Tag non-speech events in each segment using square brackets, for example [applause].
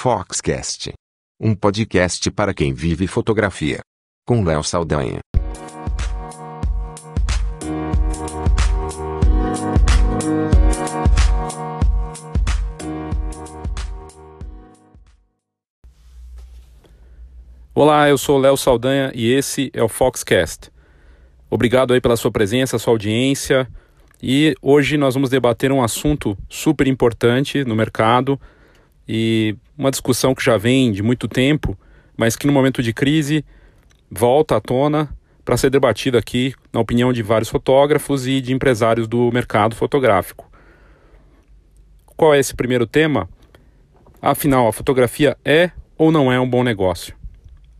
Foxcast. Um podcast para quem vive fotografia. Com Léo Saldanha. Olá, eu sou Léo Saldanha e esse é o Foxcast. Obrigado aí pela sua presença, sua audiência. E hoje nós vamos debater um assunto super importante no mercado e uma discussão que já vem de muito tempo, mas que no momento de crise volta à tona para ser debatida aqui na opinião de vários fotógrafos e de empresários do mercado fotográfico. Qual é esse primeiro tema? Afinal, a fotografia é ou não é um bom negócio?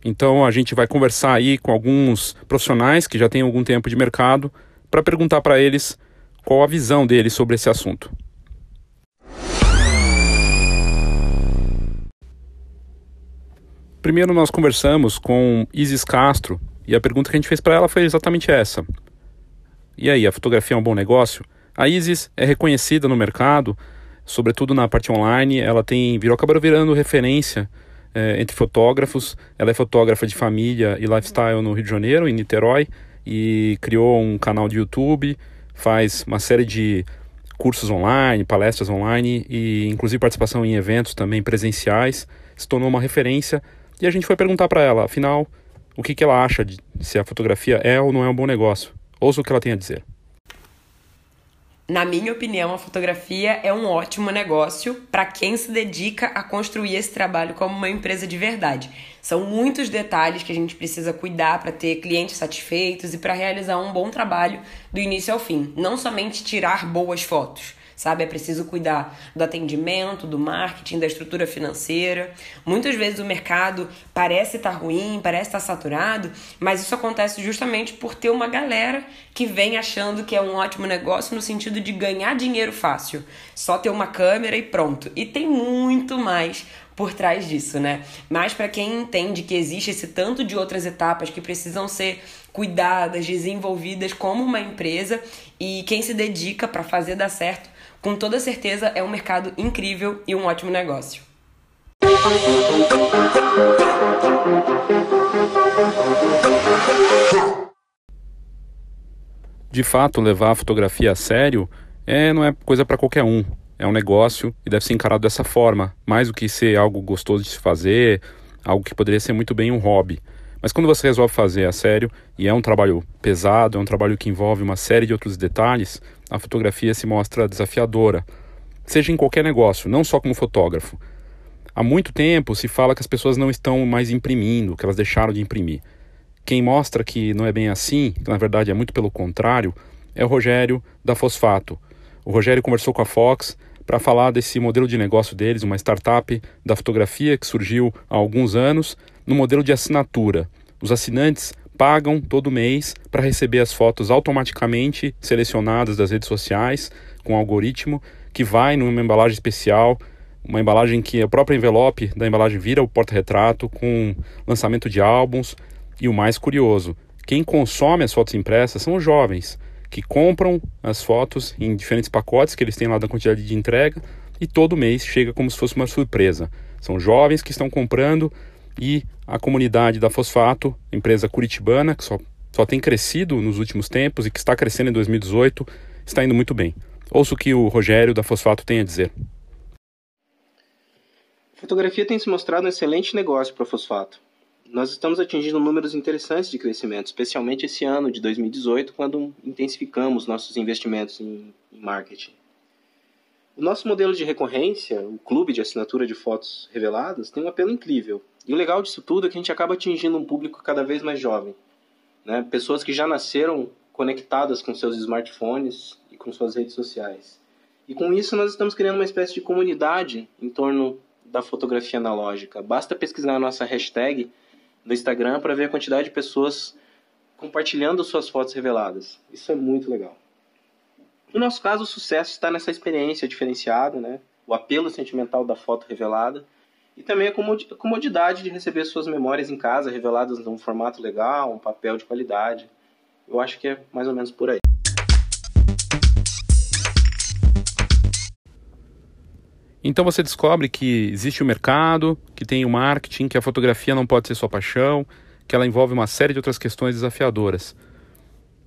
Então a gente vai conversar aí com alguns profissionais que já têm algum tempo de mercado para perguntar para eles qual a visão deles sobre esse assunto. Primeiro nós conversamos com Isis Castro e a pergunta que a gente fez para ela foi exatamente essa. E aí, a fotografia é um bom negócio? A Isis é reconhecida no mercado, sobretudo na parte online, ela tem virou virando referência é, entre fotógrafos. Ela é fotógrafa de família e lifestyle no Rio de Janeiro, em Niterói, e criou um canal de YouTube, faz uma série de cursos online, palestras online e inclusive participação em eventos também presenciais. Se tornou uma referência e a gente foi perguntar para ela, afinal, o que, que ela acha de se a fotografia é ou não é um bom negócio. Ouça o que ela tem a dizer. Na minha opinião, a fotografia é um ótimo negócio para quem se dedica a construir esse trabalho como uma empresa de verdade. São muitos detalhes que a gente precisa cuidar para ter clientes satisfeitos e para realizar um bom trabalho do início ao fim. Não somente tirar boas fotos sabe? É preciso cuidar do atendimento, do marketing, da estrutura financeira. Muitas vezes o mercado parece estar ruim, parece estar saturado, mas isso acontece justamente por ter uma galera que vem achando que é um ótimo negócio no sentido de ganhar dinheiro fácil. Só ter uma câmera e pronto. E tem muito mais por trás disso, né? Mas para quem entende que existe esse tanto de outras etapas que precisam ser cuidadas, desenvolvidas como uma empresa e quem se dedica para fazer dar certo, com toda certeza é um mercado incrível e um ótimo negócio. De fato, levar a fotografia a sério é, não é coisa para qualquer um. É um negócio e deve ser encarado dessa forma, mais do que ser algo gostoso de se fazer, algo que poderia ser muito bem um hobby. Mas quando você resolve fazer a sério, e é um trabalho pesado, é um trabalho que envolve uma série de outros detalhes, a fotografia se mostra desafiadora. Seja em qualquer negócio, não só como fotógrafo. Há muito tempo se fala que as pessoas não estão mais imprimindo, que elas deixaram de imprimir. Quem mostra que não é bem assim, que na verdade é muito pelo contrário, é o Rogério da Fosfato. O Rogério conversou com a Fox para falar desse modelo de negócio deles, uma startup da fotografia que surgiu há alguns anos no modelo de assinatura. Os assinantes pagam todo mês para receber as fotos automaticamente selecionadas das redes sociais com um algoritmo que vai numa embalagem especial, uma embalagem que o próprio envelope da embalagem vira o porta-retrato com lançamento de álbuns e o mais curioso, quem consome as fotos impressas são os jovens que compram as fotos em diferentes pacotes que eles têm lá da quantidade de entrega e todo mês chega como se fosse uma surpresa. São jovens que estão comprando e a comunidade da Fosfato, empresa curitibana, que só, só tem crescido nos últimos tempos e que está crescendo em 2018, está indo muito bem. Ouça o que o Rogério da Fosfato tem a dizer. Fotografia tem se mostrado um excelente negócio para a Fosfato. Nós estamos atingindo números interessantes de crescimento, especialmente esse ano de 2018, quando intensificamos nossos investimentos em marketing. O nosso modelo de recorrência, o clube de assinatura de fotos reveladas, tem um apelo incrível. E o legal disso tudo é que a gente acaba atingindo um público cada vez mais jovem. Né? Pessoas que já nasceram conectadas com seus smartphones e com suas redes sociais. E com isso nós estamos criando uma espécie de comunidade em torno da fotografia analógica. Basta pesquisar a nossa hashtag no Instagram para ver a quantidade de pessoas compartilhando suas fotos reveladas. Isso é muito legal. No nosso caso, o sucesso está nessa experiência diferenciada, né? o apelo sentimental da foto revelada e também a comodidade de receber suas memórias em casa, reveladas num formato legal, um papel de qualidade. Eu acho que é mais ou menos por aí. Então você descobre que existe o mercado, que tem o marketing, que a fotografia não pode ser sua paixão, que ela envolve uma série de outras questões desafiadoras.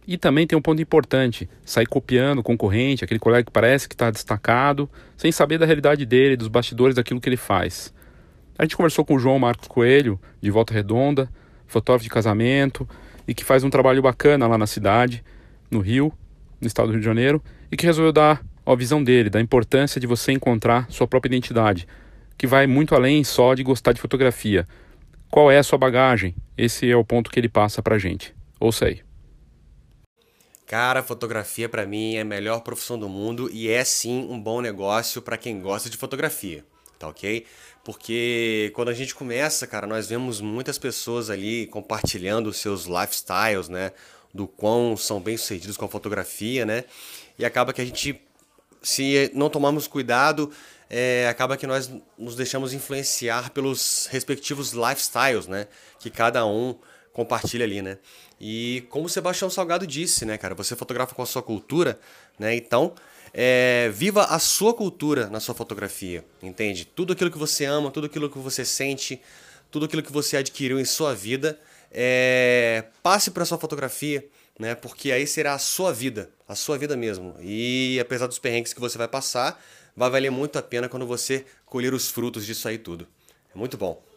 E também tem um ponto importante: sair copiando o concorrente, aquele colega que parece que está destacado, sem saber da realidade dele, dos bastidores daquilo que ele faz. A gente conversou com o João Marcos Coelho, de Volta Redonda, fotógrafo de casamento, e que faz um trabalho bacana lá na cidade, no Rio, no estado do Rio de Janeiro, e que resolveu dar a visão dele, da importância de você encontrar sua própria identidade, que vai muito além só de gostar de fotografia. Qual é a sua bagagem? Esse é o ponto que ele passa pra gente. Ouça aí. Cara, fotografia para mim é a melhor profissão do mundo e é sim um bom negócio para quem gosta de fotografia, tá ok? Porque quando a gente começa, cara, nós vemos muitas pessoas ali compartilhando seus lifestyles, né? Do quão são bem sucedidos com a fotografia, né? E acaba que a gente, se não tomarmos cuidado, é, acaba que nós nos deixamos influenciar pelos respectivos lifestyles, né? Que cada um compartilha ali, né? E como o Sebastião Salgado disse, né, cara, você fotografa com a sua cultura, né? Então, é, viva a sua cultura na sua fotografia, entende? Tudo aquilo que você ama, tudo aquilo que você sente, tudo aquilo que você adquiriu em sua vida, é, passe para sua fotografia, né? Porque aí será a sua vida, a sua vida mesmo. E apesar dos perrengues que você vai passar, vai valer muito a pena quando você colher os frutos disso aí tudo. É muito bom.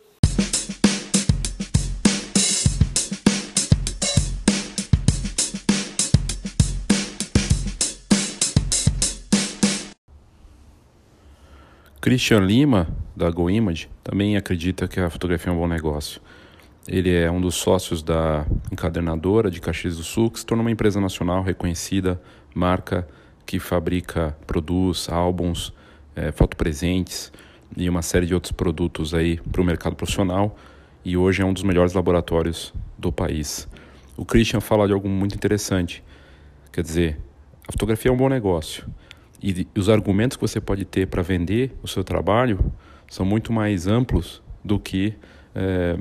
Christian Lima, da GoImage, também acredita que a fotografia é um bom negócio. Ele é um dos sócios da encadernadora de Caxias do Sul, que se tornou uma empresa nacional reconhecida, marca que fabrica, produz álbuns, é, fotopresentes e uma série de outros produtos aí para o mercado profissional e hoje é um dos melhores laboratórios do país. O Christian fala de algo muito interessante, quer dizer, a fotografia é um bom negócio, e os argumentos que você pode ter para vender o seu trabalho são muito mais amplos do que é,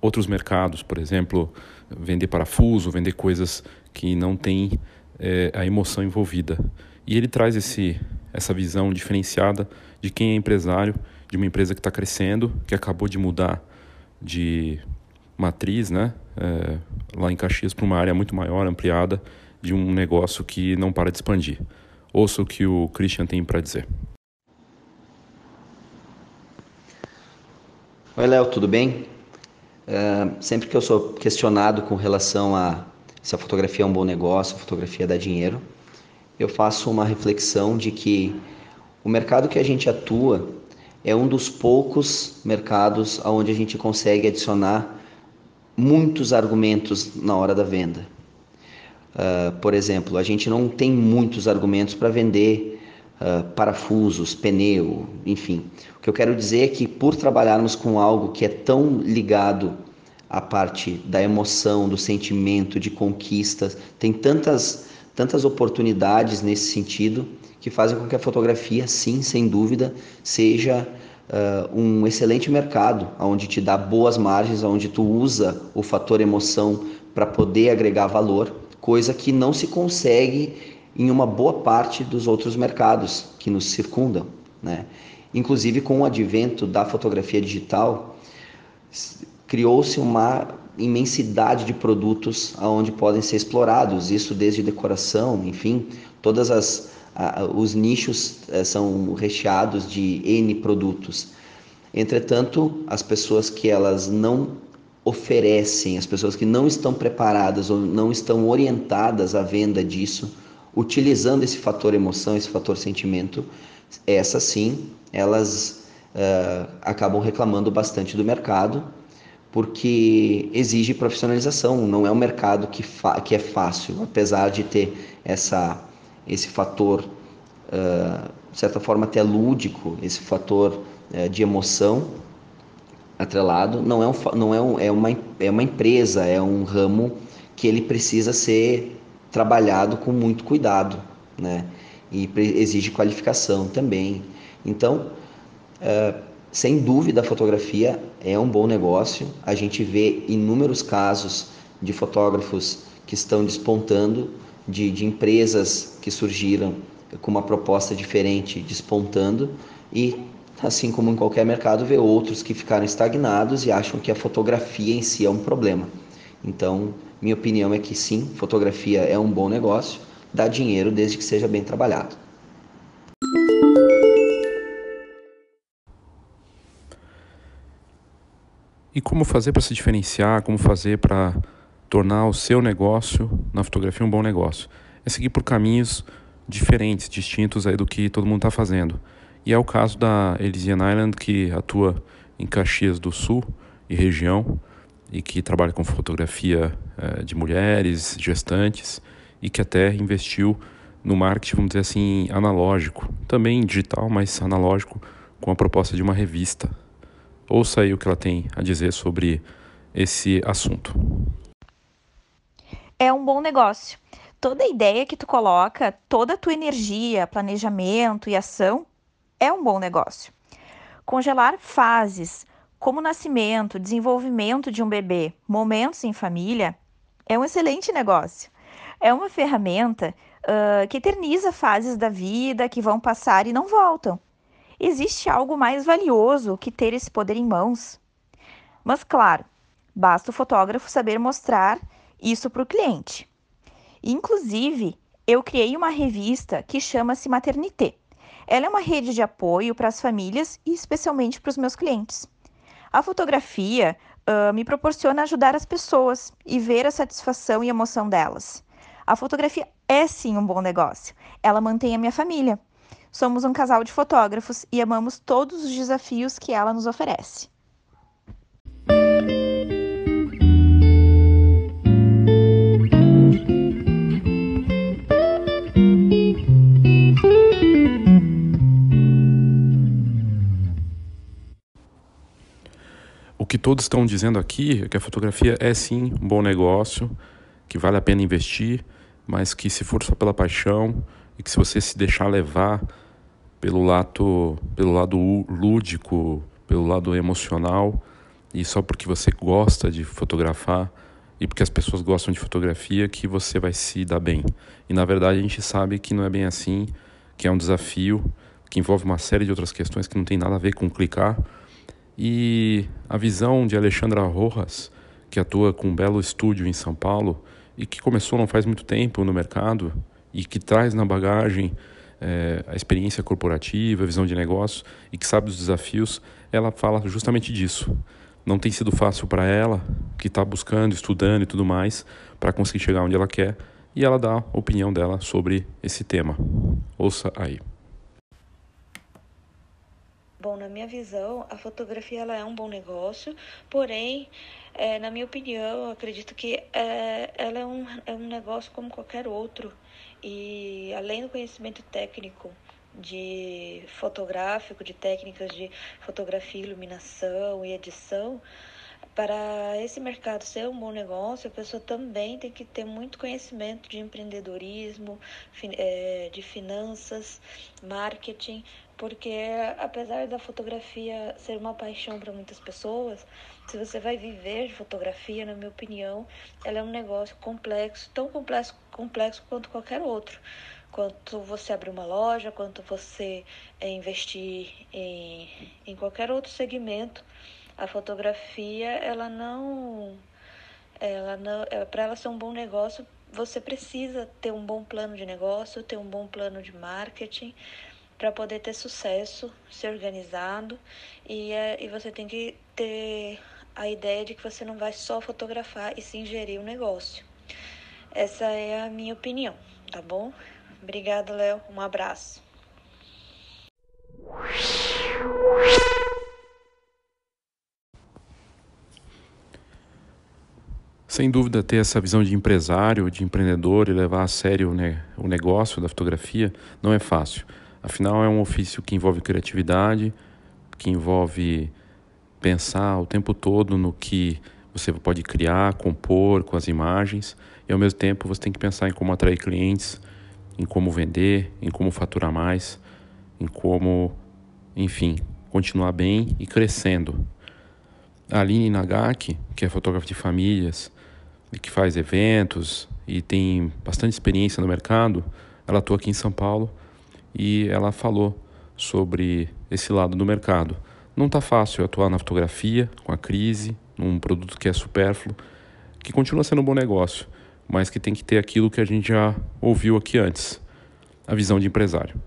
outros mercados, por exemplo, vender parafuso, vender coisas que não têm é, a emoção envolvida. E ele traz esse, essa visão diferenciada de quem é empresário, de uma empresa que está crescendo, que acabou de mudar de matriz, né, é, lá em Caxias para uma área muito maior, ampliada, de um negócio que não para de expandir. Ouça o que o Christian tem para dizer. Oi, Léo, tudo bem? Uh, sempre que eu sou questionado com relação a se a fotografia é um bom negócio, a fotografia dá dinheiro, eu faço uma reflexão de que o mercado que a gente atua é um dos poucos mercados onde a gente consegue adicionar muitos argumentos na hora da venda. Uh, por exemplo, a gente não tem muitos argumentos para vender uh, parafusos, pneu, enfim. O que eu quero dizer é que por trabalharmos com algo que é tão ligado à parte da emoção, do sentimento, de conquistas, tem tantas, tantas oportunidades nesse sentido que fazem com que a fotografia, sim, sem dúvida, seja uh, um excelente mercado, onde te dá boas margens, onde tu usa o fator emoção para poder agregar valor coisa que não se consegue em uma boa parte dos outros mercados que nos circundam. Né? Inclusive, com o advento da fotografia digital, criou-se uma imensidade de produtos aonde podem ser explorados, isso desde decoração, enfim, todas as os nichos eh, são recheados de N produtos. Entretanto, as pessoas que elas não oferecem, as pessoas que não estão preparadas ou não estão orientadas à venda disso, utilizando esse fator emoção, esse fator sentimento, essas sim, elas uh, acabam reclamando bastante do mercado, porque exige profissionalização, não é um mercado que, que é fácil, apesar de ter essa, esse fator, uh, de certa forma até lúdico, esse fator uh, de emoção, atrelado, não é, um, não é, um, é, uma, é uma empresa, é um ramo que ele precisa ser trabalhado com muito cuidado, né? E exige qualificação também. Então, é, sem dúvida, a fotografia é um bom negócio. A gente vê inúmeros casos de fotógrafos que estão despontando, de, de empresas que surgiram com uma proposta diferente despontando e assim como em qualquer mercado, vê outros que ficaram estagnados e acham que a fotografia em si é um problema. Então, minha opinião é que sim, fotografia é um bom negócio, dá dinheiro desde que seja bem trabalhado. E como fazer para se diferenciar, como fazer para tornar o seu negócio na fotografia um bom negócio? É seguir por caminhos diferentes, distintos aí do que todo mundo está fazendo. E é o caso da Elysian Island, que atua em Caxias do Sul e região, e que trabalha com fotografia eh, de mulheres, gestantes, e que até investiu no marketing, vamos dizer assim, analógico, também digital, mas analógico, com a proposta de uma revista. Ouça aí o que ela tem a dizer sobre esse assunto. É um bom negócio. Toda ideia que tu coloca, toda a tua energia, planejamento e ação é um bom negócio. Congelar fases, como nascimento, desenvolvimento de um bebê, momentos em família, é um excelente negócio. É uma ferramenta uh, que eterniza fases da vida que vão passar e não voltam. Existe algo mais valioso que ter esse poder em mãos? Mas, claro, basta o fotógrafo saber mostrar isso para o cliente. Inclusive, eu criei uma revista que chama-se Maternité. Ela é uma rede de apoio para as famílias e especialmente para os meus clientes. A fotografia uh, me proporciona ajudar as pessoas e ver a satisfação e emoção delas. A fotografia é sim um bom negócio. Ela mantém a minha família. Somos um casal de fotógrafos e amamos todos os desafios que ela nos oferece. O que todos estão dizendo aqui é que a fotografia é sim um bom negócio, que vale a pena investir, mas que se for só pela paixão e que se você se deixar levar pelo lado, pelo lado lúdico, pelo lado emocional, e só porque você gosta de fotografar e porque as pessoas gostam de fotografia que você vai se dar bem. E na verdade a gente sabe que não é bem assim, que é um desafio, que envolve uma série de outras questões que não tem nada a ver com clicar e a visão de Alexandra Rojas, que atua com um belo estúdio em São Paulo e que começou não faz muito tempo no mercado e que traz na bagagem é, a experiência corporativa, a visão de negócio e que sabe os desafios, ela fala justamente disso. Não tem sido fácil para ela, que está buscando, estudando e tudo mais, para conseguir chegar onde ela quer, e ela dá a opinião dela sobre esse tema. Ouça aí. Bom, na minha visão, a fotografia ela é um bom negócio, porém, é, na minha opinião, eu acredito que é, ela é um, é um negócio como qualquer outro. E além do conhecimento técnico de fotográfico, de técnicas de fotografia, iluminação e edição, para esse mercado ser um bom negócio, a pessoa também tem que ter muito conhecimento de empreendedorismo, é, de finanças, marketing, porque apesar da fotografia ser uma paixão para muitas pessoas, se você vai viver de fotografia, na minha opinião, ela é um negócio complexo, tão complexo, complexo quanto qualquer outro. Quanto você abrir uma loja, quanto você é, investir em, em qualquer outro segmento, a fotografia, ela não, ela não, é, para ela ser um bom negócio, você precisa ter um bom plano de negócio, ter um bom plano de marketing, para poder ter sucesso, ser organizado e, é, e você tem que ter a ideia de que você não vai só fotografar e sim gerir o negócio. Essa é a minha opinião, tá bom? Obrigada, Léo. Um abraço. Sem dúvida, ter essa visão de empresário, de empreendedor e levar a sério né, o negócio da fotografia não é fácil. Afinal, é um ofício que envolve criatividade, que envolve pensar o tempo todo no que você pode criar, compor com as imagens, e ao mesmo tempo você tem que pensar em como atrair clientes, em como vender, em como faturar mais, em como, enfim, continuar bem e crescendo. A Aline Nagaki, que é fotógrafa de famílias e que faz eventos e tem bastante experiência no mercado, ela atua aqui em São Paulo e ela falou sobre esse lado do mercado. Não está fácil atuar na fotografia, com a crise, num produto que é supérfluo, que continua sendo um bom negócio, mas que tem que ter aquilo que a gente já ouviu aqui antes, a visão de empresário.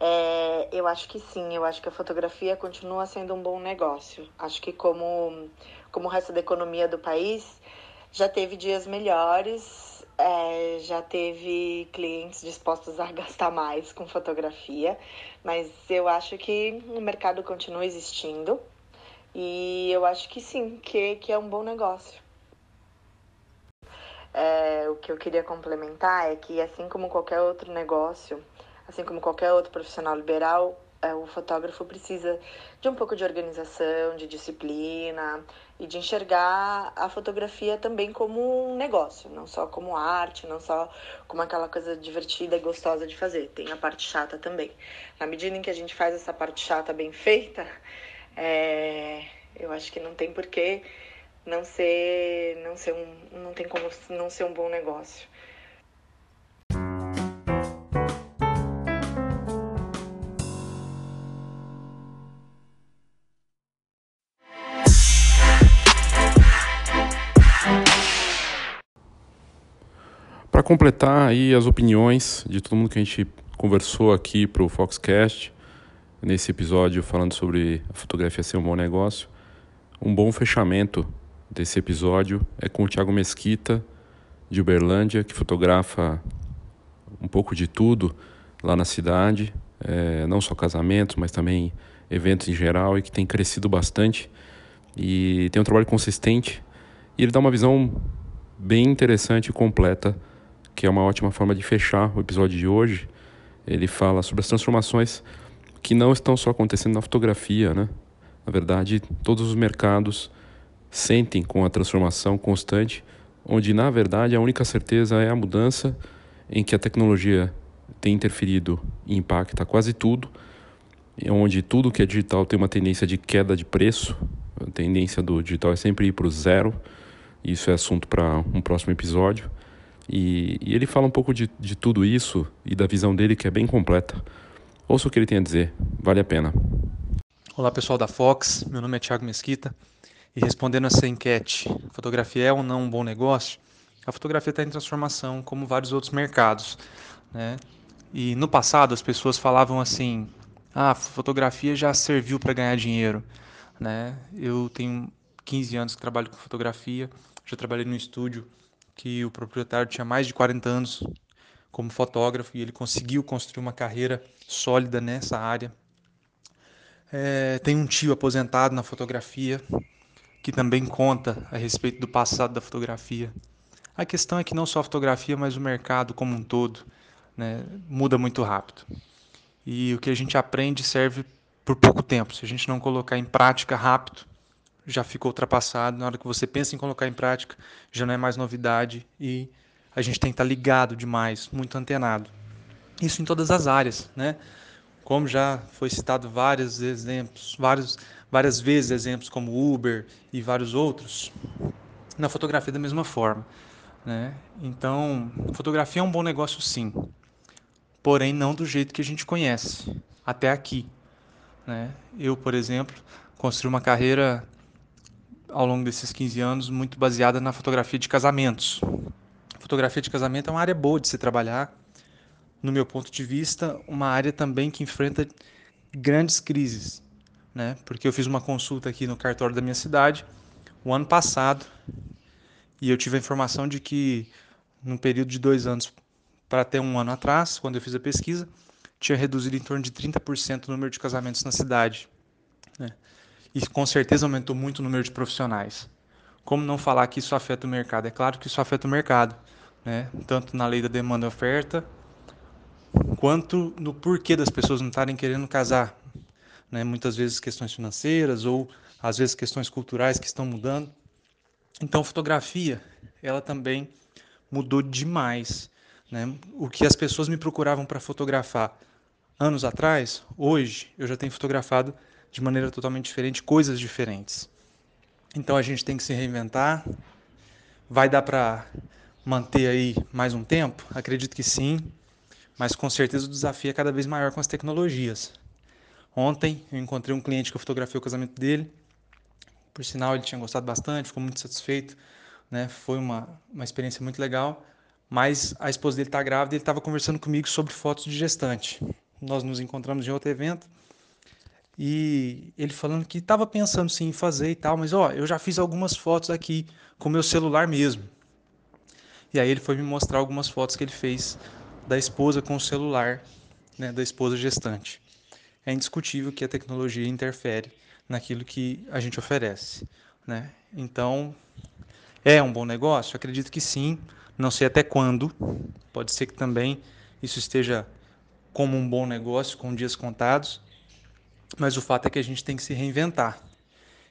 É, eu acho que sim, eu acho que a fotografia continua sendo um bom negócio. Acho que como, como o resto da economia do país, já teve dias melhores, é, já teve clientes dispostos a gastar mais com fotografia, mas eu acho que o mercado continua existindo e eu acho que sim, que, que é um bom negócio. É, o que eu queria complementar é que, assim como qualquer outro negócio, assim como qualquer outro profissional liberal, é, o fotógrafo precisa de um pouco de organização, de disciplina e de enxergar a fotografia também como um negócio, não só como arte, não só como aquela coisa divertida e gostosa de fazer. Tem a parte chata também. Na medida em que a gente faz essa parte chata bem feita, é, eu acho que não tem porquê não ser, não ser um, não tem como não ser um bom negócio. Para completar aí as opiniões de todo mundo que a gente conversou aqui para o Foxcast, nesse episódio falando sobre a fotografia ser um bom negócio, um bom fechamento desse episódio é com o Thiago Mesquita, de Uberlândia, que fotografa um pouco de tudo lá na cidade, é, não só casamentos, mas também eventos em geral, e que tem crescido bastante e tem um trabalho consistente. E ele dá uma visão bem interessante e completa, que é uma ótima forma de fechar o episódio de hoje. Ele fala sobre as transformações que não estão só acontecendo na fotografia, né? Na verdade, todos os mercados sentem com a transformação constante, onde na verdade a única certeza é a mudança em que a tecnologia tem interferido e impacta quase tudo, onde tudo que é digital tem uma tendência de queda de preço, a tendência do digital é sempre ir para o zero, isso é assunto para um próximo episódio. E, e, ele fala um pouco de, de tudo isso e da visão dele que é bem completa. Ouça o que ele tem a dizer, vale a pena. Olá pessoal da Fox, meu nome é Thiago Mesquita e respondendo essa enquete, fotografia é ou não um bom negócio? A fotografia está em transformação, como vários outros mercados. Né? E no passado as pessoas falavam assim: ah, fotografia já serviu para ganhar dinheiro. Né? Eu tenho 15 anos que trabalho com fotografia, já trabalhei no estúdio que o proprietário tinha mais de 40 anos como fotógrafo e ele conseguiu construir uma carreira sólida nessa área. É, tem um tio aposentado na fotografia que também conta a respeito do passado da fotografia. A questão é que não só a fotografia, mas o mercado como um todo né, muda muito rápido. E o que a gente aprende serve por pouco tempo. Se a gente não colocar em prática rápido, já ficou ultrapassado. Na hora que você pensa em colocar em prática, já não é mais novidade e a gente tem que estar ligado demais, muito antenado. Isso em todas as áreas, né? Como já foi citado vários exemplos, vários, várias vezes exemplos como Uber e vários outros, na fotografia da mesma forma. Né? Então, fotografia é um bom negócio sim, porém não do jeito que a gente conhece, até aqui. Né? Eu, por exemplo, construí uma carreira ao longo desses 15 anos muito baseada na fotografia de casamentos. Fotografia de casamento é uma área boa de se trabalhar, no meu ponto de vista, uma área também que enfrenta grandes crises, né? Porque eu fiz uma consulta aqui no cartório da minha cidade o ano passado e eu tive a informação de que num período de dois anos para até um ano atrás, quando eu fiz a pesquisa, tinha reduzido em torno de 30% o número de casamentos na cidade. Né? E com certeza aumentou muito o número de profissionais. Como não falar que isso afeta o mercado? É claro que isso afeta o mercado, né? tanto na lei da demanda e oferta, quanto no porquê das pessoas não estarem querendo casar. Né? Muitas vezes questões financeiras ou às vezes questões culturais que estão mudando. Então, fotografia, ela também mudou demais. Né? O que as pessoas me procuravam para fotografar anos atrás, hoje eu já tenho fotografado de maneira totalmente diferente, coisas diferentes. Então a gente tem que se reinventar. Vai dar para manter aí mais um tempo? Acredito que sim mas com certeza o desafio é cada vez maior com as tecnologias. Ontem eu encontrei um cliente que eu fotografei o casamento dele. Por sinal, ele tinha gostado bastante, ficou muito satisfeito. Né? Foi uma, uma experiência muito legal. Mas a esposa dele está grávida e ele estava conversando comigo sobre fotos de gestante. Nós nos encontramos em outro evento e ele falando que estava pensando sim em fazer e tal, mas ó, eu já fiz algumas fotos aqui com meu celular mesmo. E aí ele foi me mostrar algumas fotos que ele fez da esposa com o celular, né, da esposa gestante. É indiscutível que a tecnologia interfere naquilo que a gente oferece, né? Então, é um bom negócio? Acredito que sim. Não sei até quando. Pode ser que também isso esteja como um bom negócio com dias contados, mas o fato é que a gente tem que se reinventar.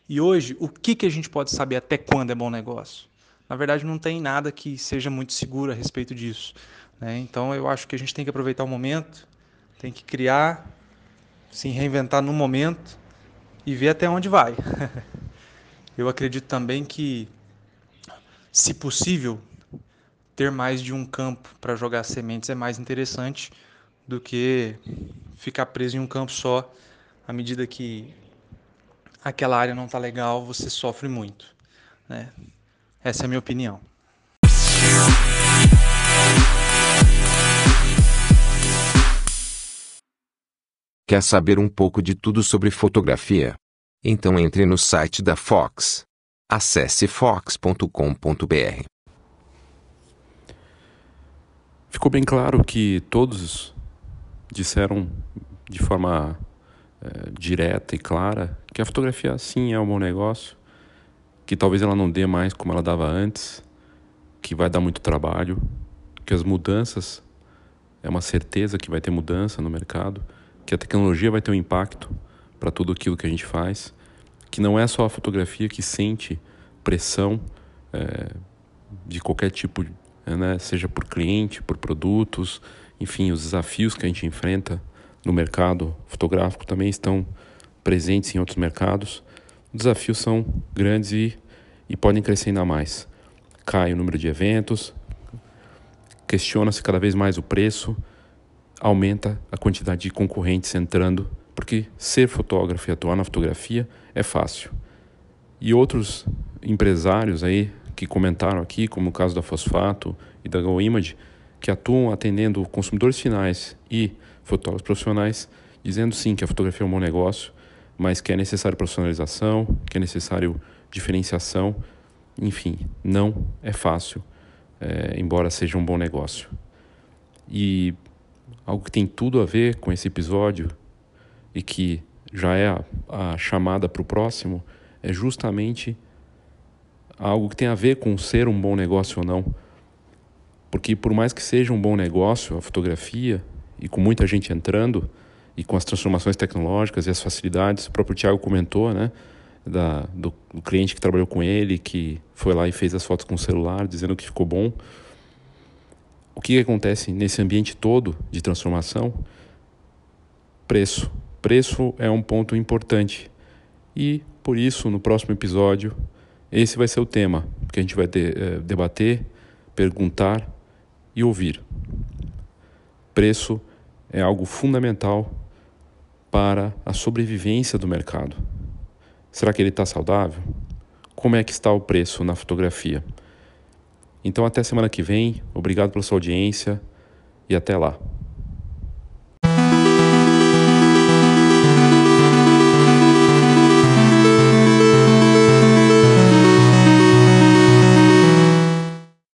E hoje, o que, que a gente pode saber até quando é bom negócio? Na verdade, não tem nada que seja muito seguro a respeito disso. Né? Então, eu acho que a gente tem que aproveitar o momento, tem que criar, se reinventar no momento e ver até onde vai. [laughs] eu acredito também que, se possível, ter mais de um campo para jogar sementes é mais interessante do que ficar preso em um campo só à medida que aquela área não está legal, você sofre muito. Né? Essa é a minha opinião. Quer saber um pouco de tudo sobre fotografia? Então entre no site da Fox. Acesse fox.com.br. Ficou bem claro que todos disseram de forma é, direta e clara que a fotografia sim é um bom negócio, que talvez ela não dê mais como ela dava antes, que vai dar muito trabalho, que as mudanças é uma certeza que vai ter mudança no mercado, que a tecnologia vai ter um impacto para tudo aquilo que a gente faz, que não é só a fotografia que sente pressão é, de qualquer tipo, né, seja por cliente, por produtos, enfim, os desafios que a gente enfrenta no mercado fotográfico também estão presentes em outros mercados. Os desafios são grandes e, e podem crescer ainda mais. Cai o número de eventos, questiona-se cada vez mais o preço, aumenta a quantidade de concorrentes entrando, porque ser fotógrafo e atuar na fotografia é fácil. E outros empresários aí que comentaram aqui, como o caso da Fosfato e da Go Image, que atuam atendendo consumidores finais e fotógrafos profissionais, dizendo sim que a fotografia é um bom negócio, mas que é necessário profissionalização, que é necessário diferenciação. Enfim, não é fácil, é, embora seja um bom negócio. E algo que tem tudo a ver com esse episódio e que já é a, a chamada para o próximo é justamente algo que tem a ver com ser um bom negócio ou não. Porque por mais que seja um bom negócio a fotografia, e com muita gente entrando e com as transformações tecnológicas e as facilidades. O próprio Tiago comentou, né, da, do, do, cliente que trabalhou com ele, que foi lá e fez as fotos com o celular, dizendo que ficou bom. O que acontece nesse ambiente todo de transformação? Preço. Preço é um ponto importante. E por isso, no próximo episódio, esse vai ser o tema que a gente vai de, é, debater, perguntar e ouvir. Preço é algo fundamental para a sobrevivência do mercado. Será que ele está saudável? Como é que está o preço na fotografia? Então, até semana que vem. Obrigado pela sua audiência e até lá.